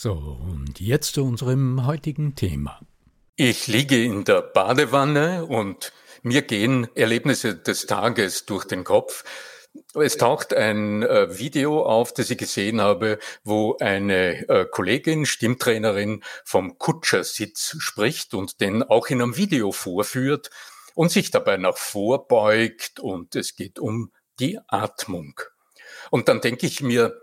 So, und jetzt zu unserem heutigen Thema. Ich liege in der Badewanne und mir gehen Erlebnisse des Tages durch den Kopf. Es taucht ein äh, Video auf, das ich gesehen habe, wo eine äh, Kollegin, Stimmtrainerin vom Kutschersitz spricht und den auch in einem Video vorführt und sich dabei nach vorbeugt und es geht um die Atmung. Und dann denke ich mir,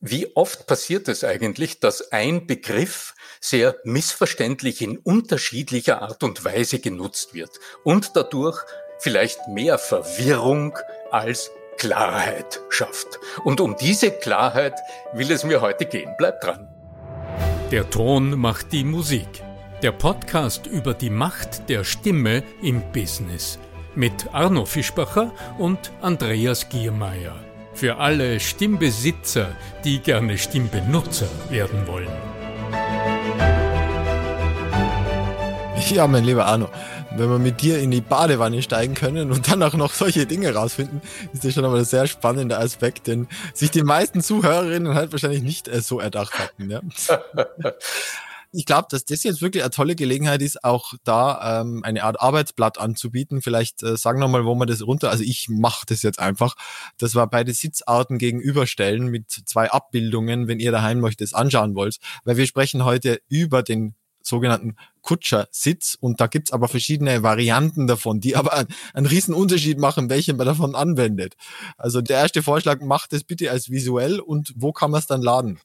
wie oft passiert es eigentlich, dass ein Begriff sehr missverständlich in unterschiedlicher Art und Weise genutzt wird und dadurch vielleicht mehr Verwirrung als Klarheit schafft. Und um diese Klarheit will es mir heute gehen. Bleibt dran. Der Ton macht die Musik. Der Podcast über die Macht der Stimme im Business mit Arno Fischbacher und Andreas Giermeier. Für alle Stimmbesitzer, die gerne Stimmbenutzer werden wollen. Ja, mein lieber Arno, wenn wir mit dir in die Badewanne steigen können und dann auch noch solche Dinge rausfinden, ist das schon einmal ein sehr spannender Aspekt, den sich die meisten Zuhörerinnen halt wahrscheinlich nicht äh, so erdacht hatten. Ja? ich glaube, dass das jetzt wirklich eine tolle Gelegenheit ist, auch da ähm, eine Art Arbeitsblatt anzubieten. Vielleicht äh, sagen wir mal, wo man das runter. Also ich mache das jetzt einfach. Das war beide Sitzarten gegenüberstellen mit zwei Abbildungen, wenn ihr daheim euch das anschauen wollt. Weil wir sprechen heute über den sogenannten Kutschersitz und da gibt's aber verschiedene Varianten davon, die aber einen riesen Unterschied machen, welche man davon anwendet. Also der erste Vorschlag, macht es bitte als visuell und wo kann man es dann laden?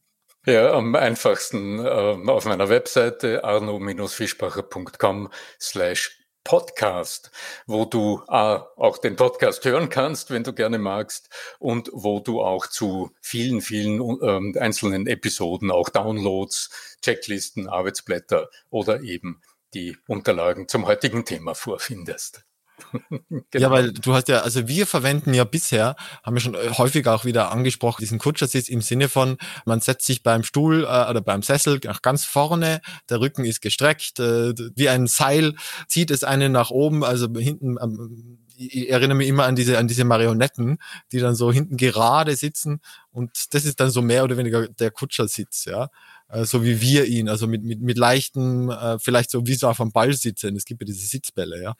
Ja, am einfachsten äh, auf meiner Webseite arno-fischbacher.com slash Podcast, wo du äh, auch den Podcast hören kannst, wenn du gerne magst, und wo du auch zu vielen, vielen äh, einzelnen Episoden auch Downloads, Checklisten, Arbeitsblätter oder eben die Unterlagen zum heutigen Thema vorfindest. genau. Ja, weil du hast ja, also wir verwenden ja bisher, haben wir schon äh, häufig auch wieder angesprochen, diesen Kutschersitz im Sinne von, man setzt sich beim Stuhl äh, oder beim Sessel nach ganz vorne, der Rücken ist gestreckt, äh, wie ein Seil zieht es einen nach oben, also hinten ähm, ich erinnere mich immer an diese, an diese Marionetten, die dann so hinten gerade sitzen und das ist dann so mehr oder weniger der Kutschersitz, ja. Äh, so wie wir ihn, also mit, mit, mit leichten, äh, vielleicht so wie so auf einem Ball sitzen. Es gibt ja diese Sitzbälle, ja.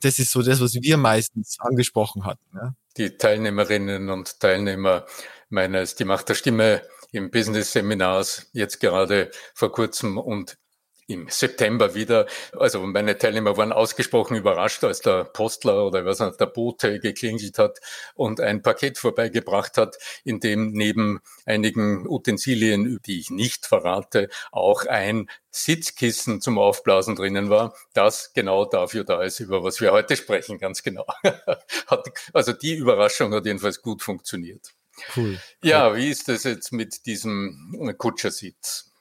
Das ist so das, was wir meistens angesprochen hatten. Ja. Die Teilnehmerinnen und Teilnehmer meines Die Macht der Stimme im Business-Seminars jetzt gerade vor kurzem und im September wieder. Also meine Teilnehmer waren ausgesprochen überrascht, als der Postler oder was der Bote geklingelt hat und ein Paket vorbeigebracht hat, in dem neben einigen Utensilien, die ich nicht verrate, auch ein Sitzkissen zum Aufblasen drinnen war, das genau dafür da ist, über was wir heute sprechen, ganz genau. also die Überraschung hat jedenfalls gut funktioniert. Cool. Ja, wie ist das jetzt mit diesem Kutschersitz?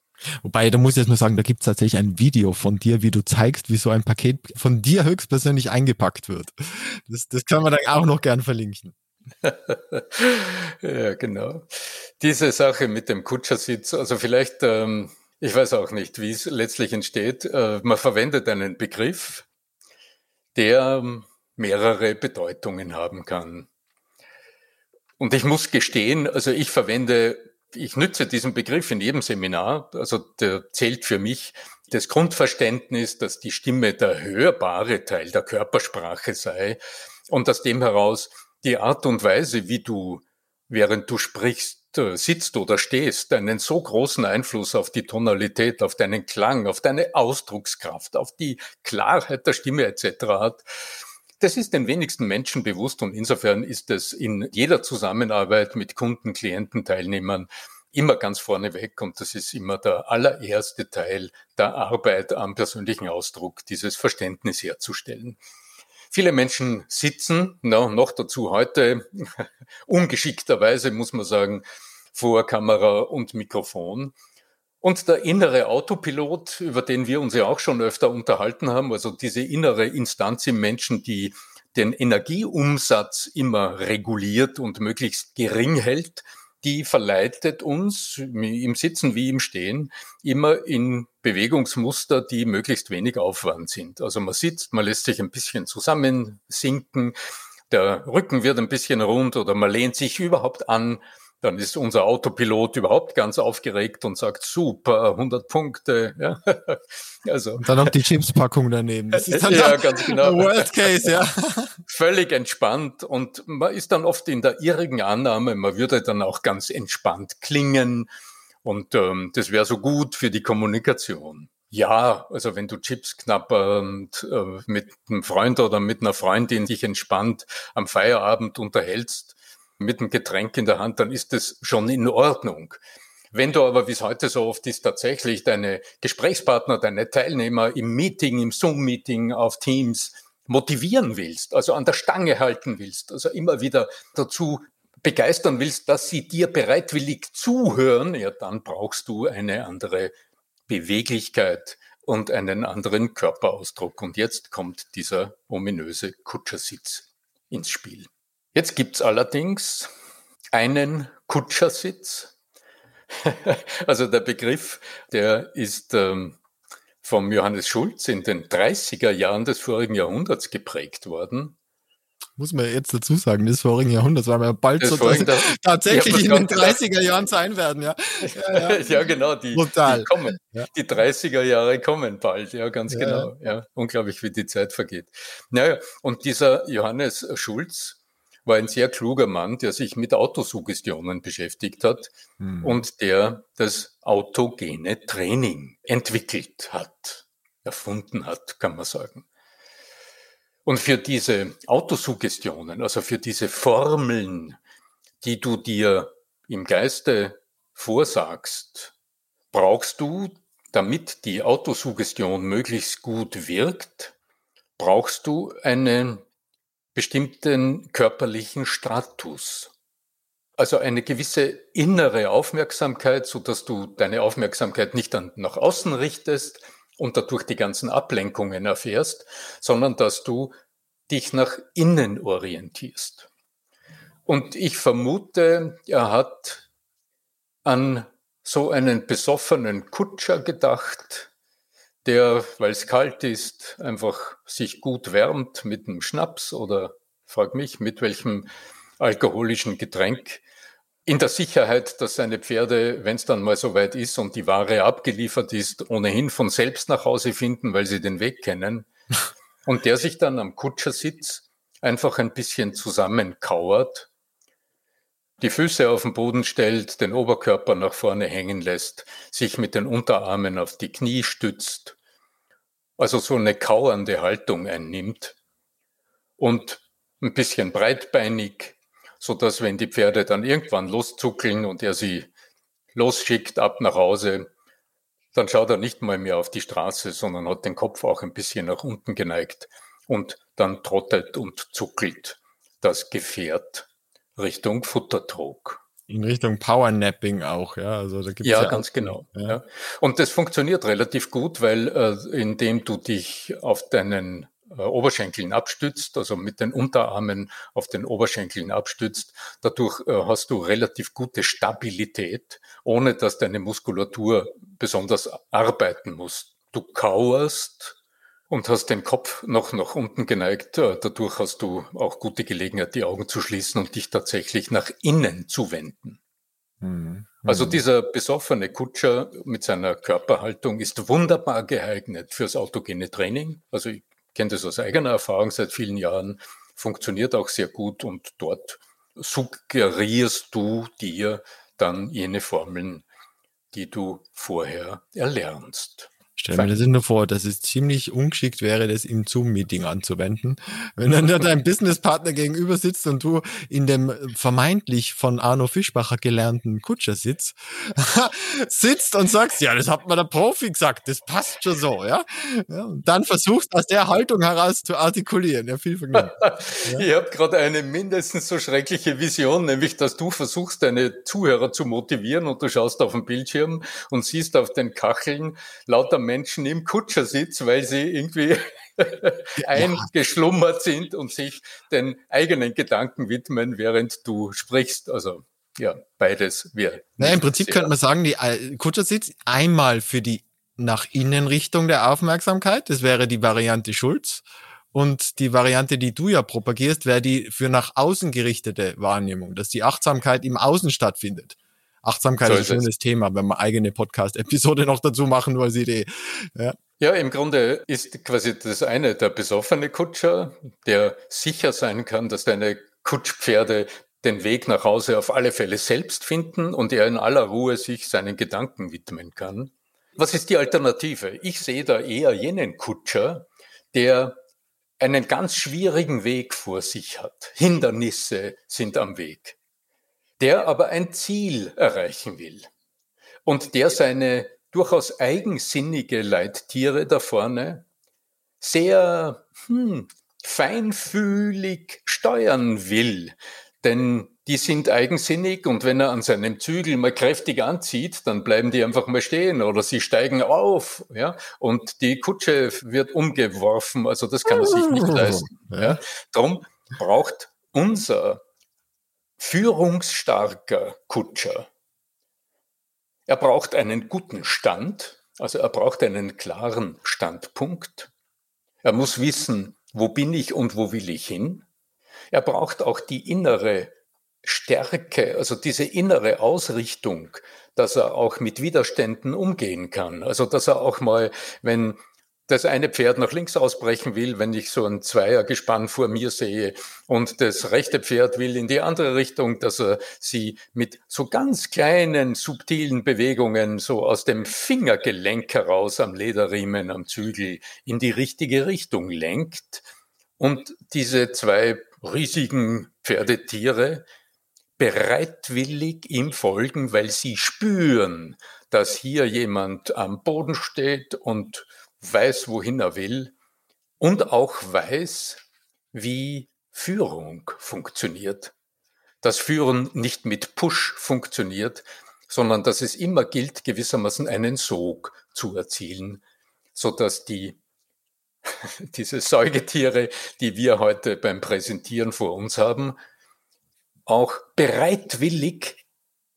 Wobei, da muss ich jetzt nur sagen, da gibt es tatsächlich ein Video von dir, wie du zeigst, wie so ein Paket von dir höchstpersönlich eingepackt wird. Das, das können wir dann auch noch gern verlinken. ja, genau. Diese Sache mit dem Kutschersitz, also vielleicht, ähm, ich weiß auch nicht, wie es letztlich entsteht. Äh, man verwendet einen Begriff, der ähm, mehrere Bedeutungen haben kann. Und ich muss gestehen, also ich verwende ich nütze diesen Begriff in jedem Seminar, also der zählt für mich das Grundverständnis, dass die Stimme der hörbare Teil der Körpersprache sei und aus dem heraus die Art und Weise, wie du, während du sprichst, äh, sitzt oder stehst, einen so großen Einfluss auf die Tonalität, auf deinen Klang, auf deine Ausdruckskraft, auf die Klarheit der Stimme etc. hat. Das ist den wenigsten Menschen bewusst und insofern ist es in jeder Zusammenarbeit mit Kunden, Klienten, Teilnehmern immer ganz vorne weg und das ist immer der allererste Teil der Arbeit am persönlichen Ausdruck, dieses Verständnis herzustellen. Viele Menschen sitzen, no, noch dazu heute, ungeschickterweise muss man sagen, vor Kamera und Mikrofon. Und der innere Autopilot, über den wir uns ja auch schon öfter unterhalten haben, also diese innere Instanz im Menschen, die den Energieumsatz immer reguliert und möglichst gering hält, die verleitet uns im Sitzen wie im Stehen immer in Bewegungsmuster, die möglichst wenig Aufwand sind. Also man sitzt, man lässt sich ein bisschen zusammensinken, der Rücken wird ein bisschen rund oder man lehnt sich überhaupt an dann ist unser Autopilot überhaupt ganz aufgeregt und sagt, super, 100 Punkte. Ja. Also. Und dann noch die Chipspackung daneben. Das ist dann ja, ganz genau. Worst Case, ja. Völlig entspannt und man ist dann oft in der irrigen Annahme, man würde dann auch ganz entspannt klingen und ähm, das wäre so gut für die Kommunikation. Ja, also wenn du Chips knappernd äh, mit einem Freund oder mit einer Freundin dich entspannt am Feierabend unterhältst, mit einem Getränk in der Hand, dann ist das schon in Ordnung. Wenn du aber, wie es heute so oft ist, tatsächlich deine Gesprächspartner, deine Teilnehmer im Meeting, im Zoom-Meeting auf Teams motivieren willst, also an der Stange halten willst, also immer wieder dazu begeistern willst, dass sie dir bereitwillig zuhören, ja, dann brauchst du eine andere Beweglichkeit und einen anderen Körperausdruck. Und jetzt kommt dieser ominöse Kutschersitz ins Spiel. Jetzt gibt's allerdings einen Kutschersitz. also der Begriff, der ist ähm, vom Johannes Schulz in den 30er Jahren des vorigen Jahrhunderts geprägt worden. Muss man jetzt dazu sagen, des vorigen Jahrhunderts, weil wir ja bald so tatsächlich in den 30er Jahren sein werden, ja. Ja, ja. ja genau, die, die kommen. Die 30er Jahre kommen bald, ja, ganz genau. Ja, unglaublich, wie die Zeit vergeht. Naja, und dieser Johannes Schulz, war ein sehr kluger Mann, der sich mit Autosuggestionen beschäftigt hat mhm. und der das autogene Training entwickelt hat, erfunden hat, kann man sagen. Und für diese Autosuggestionen, also für diese Formeln, die du dir im Geiste vorsagst, brauchst du, damit die Autosuggestion möglichst gut wirkt, brauchst du eine bestimmten körperlichen Status. Also eine gewisse innere Aufmerksamkeit, so dass du deine Aufmerksamkeit nicht dann nach außen richtest und dadurch die ganzen Ablenkungen erfährst, sondern dass du dich nach innen orientierst. Und ich vermute, er hat an so einen besoffenen Kutscher gedacht, der, weil es kalt ist, einfach sich gut wärmt mit einem Schnaps oder frag mich, mit welchem alkoholischen Getränk, in der Sicherheit, dass seine Pferde, wenn es dann mal soweit ist und die Ware abgeliefert ist, ohnehin von selbst nach Hause finden, weil sie den Weg kennen. Und der sich dann am Kutschersitz einfach ein bisschen zusammenkauert, die Füße auf den Boden stellt, den Oberkörper nach vorne hängen lässt, sich mit den Unterarmen auf die Knie stützt, also so eine kauernde Haltung einnimmt. Und ein bisschen breitbeinig, so dass wenn die Pferde dann irgendwann loszuckeln und er sie losschickt ab nach Hause, dann schaut er nicht mal mehr auf die Straße, sondern hat den Kopf auch ein bisschen nach unten geneigt und dann trottelt und zuckelt das Gefährt Richtung Futtertrog. In Richtung Powernapping auch, ja. Also da gibt's ja, ja ganz auch, genau. Ja. ja. Und das funktioniert relativ gut, weil äh, indem du dich auf deinen äh, Oberschenkeln abstützt, also mit den Unterarmen auf den Oberschenkeln abstützt, dadurch äh, hast du relativ gute Stabilität, ohne dass deine Muskulatur besonders arbeiten muss. Du kauerst und hast den Kopf noch nach unten geneigt. Äh, dadurch hast du auch gute Gelegenheit, die Augen zu schließen und dich tatsächlich nach innen zu wenden. Mhm. Also mhm. dieser besoffene Kutscher mit seiner Körperhaltung ist wunderbar geeignet fürs autogene Training. Also ich kenne das aus eigener Erfahrung seit vielen Jahren, funktioniert auch sehr gut und dort suggerierst du dir dann jene Formeln, die du vorher erlernst. Stell mir das nur vor, dass es ziemlich ungeschickt wäre, das im Zoom-Meeting anzuwenden. Wenn dann dein Businesspartner gegenüber sitzt und du in dem vermeintlich von Arno Fischbacher gelernten Kutscher-Sitz sitzt und sagst, ja, das hat mir der Profi gesagt, das passt schon so, ja. ja und dann versuchst aus der Haltung heraus zu artikulieren. Ja, viel Vergnügen. Ja. Ich habe gerade eine mindestens so schreckliche Vision, nämlich, dass du versuchst, deine Zuhörer zu motivieren und du schaust auf den Bildschirm und siehst auf den Kacheln lauter Menschen im Kutschersitz, weil sie irgendwie eingeschlummert sind und sich den eigenen Gedanken widmen, während du sprichst. Also ja, beides wäre. Naja, im Prinzip könnte man sagen, die äh, Kutschersitz einmal für die nach innen Richtung der Aufmerksamkeit, das wäre die Variante Schulz. Und die Variante, die du ja propagierst, wäre die für nach außen gerichtete Wahrnehmung, dass die Achtsamkeit im Außen stattfindet. Achtsamkeit so ist ein schönes Thema, wenn wir eigene Podcast-Episode noch dazu machen, als Idee. Ja. ja, im Grunde ist quasi das eine der besoffene Kutscher, der sicher sein kann, dass deine Kutschpferde den Weg nach Hause auf alle Fälle selbst finden und er in aller Ruhe sich seinen Gedanken widmen kann. Was ist die Alternative? Ich sehe da eher jenen Kutscher, der einen ganz schwierigen Weg vor sich hat. Hindernisse sind am Weg der aber ein Ziel erreichen will und der seine durchaus eigensinnige Leittiere da vorne sehr hm, feinfühlig steuern will. Denn die sind eigensinnig und wenn er an seinem Zügel mal kräftig anzieht, dann bleiben die einfach mal stehen oder sie steigen auf, ja, und die Kutsche wird umgeworfen, also das kann er sich nicht leisten. Ja. Drum braucht unser führungsstarker Kutscher. Er braucht einen guten Stand, also er braucht einen klaren Standpunkt. Er muss wissen, wo bin ich und wo will ich hin. Er braucht auch die innere Stärke, also diese innere Ausrichtung, dass er auch mit Widerständen umgehen kann. Also dass er auch mal, wenn das eine Pferd nach links ausbrechen will, wenn ich so ein Zweiergespann vor mir sehe. Und das rechte Pferd will in die andere Richtung, dass er sie mit so ganz kleinen, subtilen Bewegungen so aus dem Fingergelenk heraus am Lederriemen, am Zügel in die richtige Richtung lenkt. Und diese zwei riesigen Pferdetiere bereitwillig ihm folgen, weil sie spüren, dass hier jemand am Boden steht und weiß, wohin er will und auch weiß, wie Führung funktioniert. Dass Führen nicht mit Push funktioniert, sondern dass es immer gilt, gewissermaßen einen Sog zu erzielen, so dass die diese Säugetiere, die wir heute beim Präsentieren vor uns haben, auch bereitwillig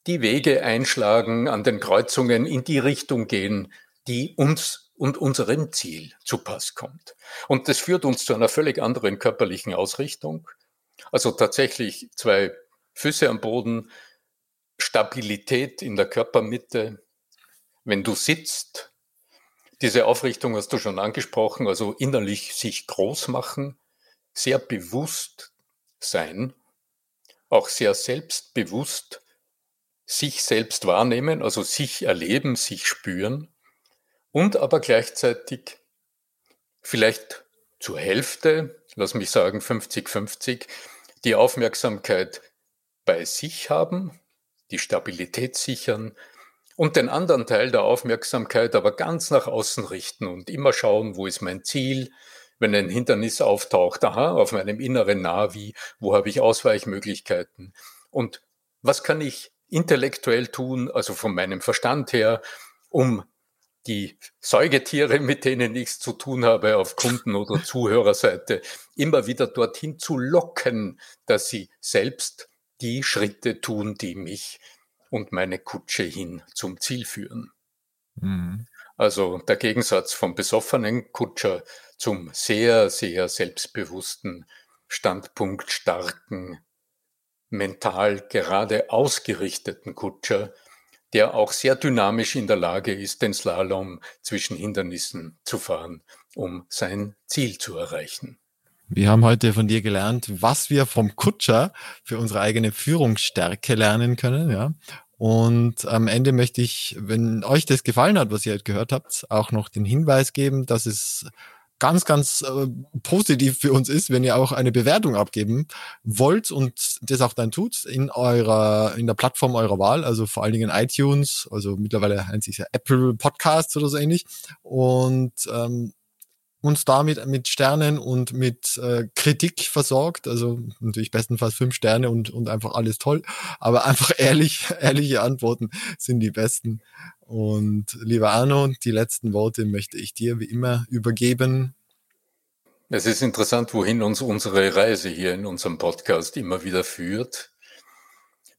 die Wege einschlagen, an den Kreuzungen in die Richtung gehen, die uns und unserem Ziel zu Pass kommt. Und das führt uns zu einer völlig anderen körperlichen Ausrichtung. Also tatsächlich zwei Füße am Boden, Stabilität in der Körpermitte. Wenn du sitzt, diese Aufrichtung hast du schon angesprochen, also innerlich sich groß machen, sehr bewusst sein, auch sehr selbstbewusst sich selbst wahrnehmen, also sich erleben, sich spüren und aber gleichzeitig vielleicht zur Hälfte, lass mich sagen 50-50, die Aufmerksamkeit bei sich haben, die Stabilität sichern und den anderen Teil der Aufmerksamkeit aber ganz nach außen richten und immer schauen, wo ist mein Ziel, wenn ein Hindernis auftaucht, aha, auf meinem inneren Navi, wo habe ich Ausweichmöglichkeiten? Und was kann ich intellektuell tun, also von meinem Verstand her, um die Säugetiere, mit denen ich es zu tun habe, auf Kunden- oder Zuhörerseite, immer wieder dorthin zu locken, dass sie selbst die Schritte tun, die mich und meine Kutsche hin zum Ziel führen. Mhm. Also der Gegensatz vom besoffenen Kutscher zum sehr, sehr selbstbewussten, standpunktstarken, mental gerade ausgerichteten Kutscher, der auch sehr dynamisch in der Lage ist, den Slalom zwischen Hindernissen zu fahren, um sein Ziel zu erreichen. Wir haben heute von dir gelernt, was wir vom Kutscher für unsere eigene Führungsstärke lernen können, ja. Und am Ende möchte ich, wenn euch das gefallen hat, was ihr heute gehört habt, auch noch den Hinweis geben, dass es ganz, ganz äh, positiv für uns ist, wenn ihr auch eine Bewertung abgeben wollt und das auch dann tut in eurer, in der Plattform eurer Wahl, also vor allen Dingen iTunes, also mittlerweile nennt sich ja Apple Podcasts oder so ähnlich. Und ähm, uns damit mit Sternen und mit äh, Kritik versorgt. Also natürlich bestenfalls fünf Sterne und, und einfach alles toll. Aber einfach ehrlich, ehrliche Antworten sind die besten. Und lieber Arno, die letzten Worte möchte ich dir wie immer übergeben. Es ist interessant, wohin uns unsere Reise hier in unserem Podcast immer wieder führt.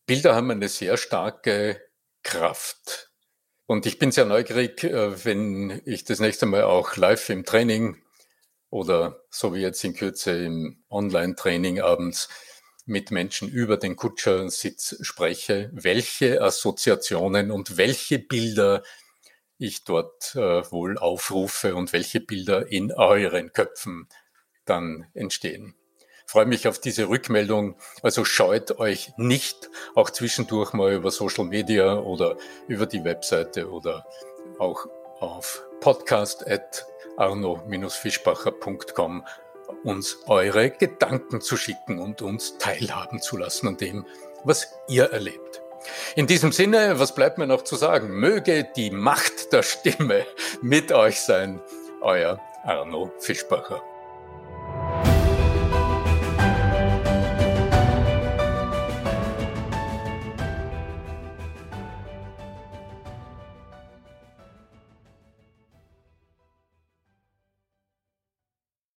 Bilder haben eine sehr starke Kraft. Und ich bin sehr neugierig, äh, wenn ich das nächste Mal auch live im Training oder so wie jetzt in Kürze im Online-Training abends mit Menschen über den Kutschersitz spreche, welche Assoziationen und welche Bilder ich dort äh, wohl aufrufe und welche Bilder in euren Köpfen dann entstehen freue mich auf diese Rückmeldung. Also scheut euch nicht, auch zwischendurch mal über Social Media oder über die Webseite oder auch auf podcast.arno-fischbacher.com uns eure Gedanken zu schicken und uns teilhaben zu lassen an dem, was ihr erlebt. In diesem Sinne, was bleibt mir noch zu sagen? Möge die Macht der Stimme mit euch sein. Euer Arno Fischbacher.